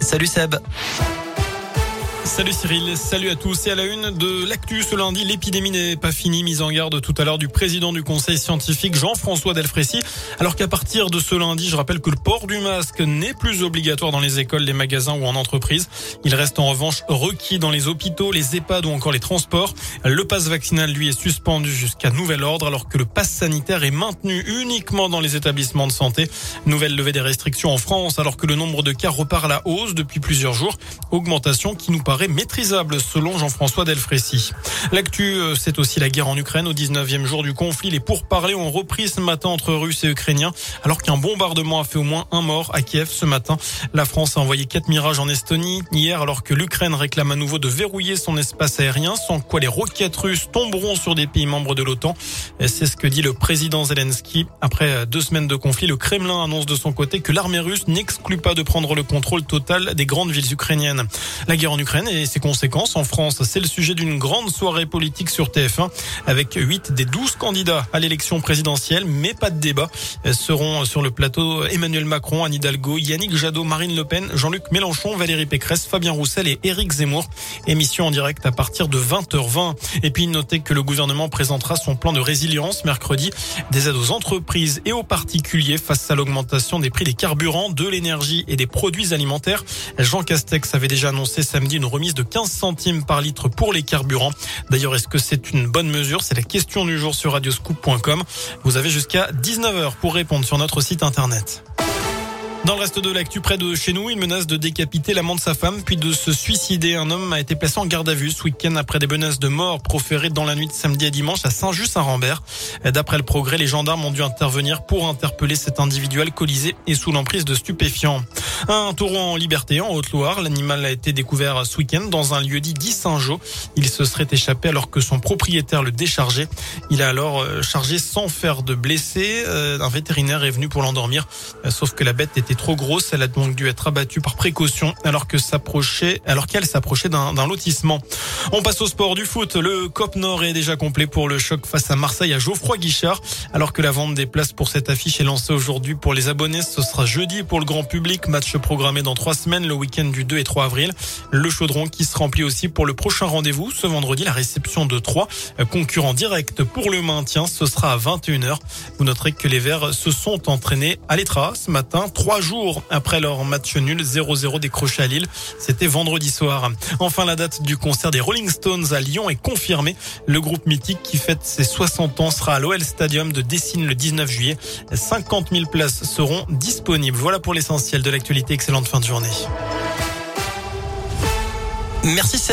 Salut Seb. Salut Cyril, salut à tous. Et à la une de l'actu ce lundi, l'épidémie n'est pas finie. Mise en garde tout à l'heure du président du conseil scientifique Jean-François Delfrécy. Alors qu'à partir de ce lundi, je rappelle que le port du masque n'est plus obligatoire dans les écoles, les magasins ou en entreprise. Il reste en revanche requis dans les hôpitaux, les EHPAD ou encore les transports. Le passe vaccinal, lui, est suspendu jusqu'à nouvel ordre alors que le passe sanitaire est maintenu uniquement dans les établissements de santé. Nouvelle levée des restrictions en France alors que le nombre de cas repart à la hausse depuis plusieurs jours. Augmentation qui nous paraît maîtrisable selon Jean-François Delfrécy. L'actu, euh, c'est aussi la guerre en Ukraine. Au 19e jour du conflit, les pourparlers ont repris ce matin entre Russes et Ukrainiens alors qu'un bombardement a fait au moins un mort à Kiev ce matin. La France a envoyé quatre mirages en Estonie hier alors que l'Ukraine réclame à nouveau de verrouiller son espace aérien sans quoi les roquettes russes tomberont sur des pays membres de l'OTAN. C'est ce que dit le président Zelensky. Après deux semaines de conflit, le Kremlin annonce de son côté que l'armée russe n'exclut pas de prendre le contrôle total des grandes villes ukrainiennes. La guerre en Ukraine et ses conséquences en France. C'est le sujet d'une grande soirée politique sur TF1 avec 8 des 12 candidats à l'élection présidentielle, mais pas de débat. Seront sur le plateau Emmanuel Macron, Anne Hidalgo, Yannick Jadot, Marine Le Pen, Jean-Luc Mélenchon, Valérie Pécresse, Fabien Roussel et Éric Zemmour. Émission en direct à partir de 20h20. Et puis notez que le gouvernement présentera son plan de résilience mercredi. Des aides aux entreprises et aux particuliers face à l'augmentation des prix des carburants, de l'énergie et des produits alimentaires. Jean Castex avait déjà annoncé samedi une remise de 15 centimes par litre pour les carburants. D'ailleurs, est-ce que c'est une bonne mesure? C'est la question du jour sur radioscoop.com. Vous avez jusqu'à 19h pour répondre sur notre site internet. Dans le reste de l'actu, près de chez nous, il menace de décapiter l'amant de sa femme, puis de se suicider. Un homme a été placé en garde à vue ce week-end après des menaces de mort proférées dans la nuit de samedi à dimanche à Saint-Just-Saint-Rambert. D'après le progrès, les gendarmes ont dû intervenir pour interpeller cet individu alcoolisé et sous l'emprise de stupéfiants. Un taureau en liberté en Haute-Loire. L'animal a été découvert ce week-end dans un lieu dit dit Saint-Jean. Il se serait échappé alors que son propriétaire le déchargeait. Il a alors euh, chargé sans faire de blessé. Euh, un vétérinaire est venu pour l'endormir. Euh, sauf que la bête était trop grosse. Elle a donc dû être abattue par précaution alors qu'elle s'approchait d'un lotissement. On passe au sport du foot. Le COP Nord est déjà complet pour le choc face à Marseille à Geoffroy Guichard. Alors que la vente des places pour cette affiche est lancée aujourd'hui pour les abonnés, ce sera jeudi pour le grand public. Match programmé dans trois semaines, le week-end du 2 et 3 avril. Le chaudron qui se remplit aussi pour le prochain rendez-vous. Ce vendredi, la réception de trois concurrents directs pour le maintien. Ce sera à 21h. Vous noterez que les Verts se sont entraînés à l'Etra ce matin, trois jours après leur match nul 0-0 décroché à Lille. C'était vendredi soir. Enfin, la date du concert des Rolling Stones à Lyon est confirmée. Le groupe mythique qui fête ses 60 ans sera à l'OL Stadium de Dessine le 19 juillet. 50 000 places seront disponibles. Voilà pour l'essentiel de l'actualité. Excellente fin de journée. Merci.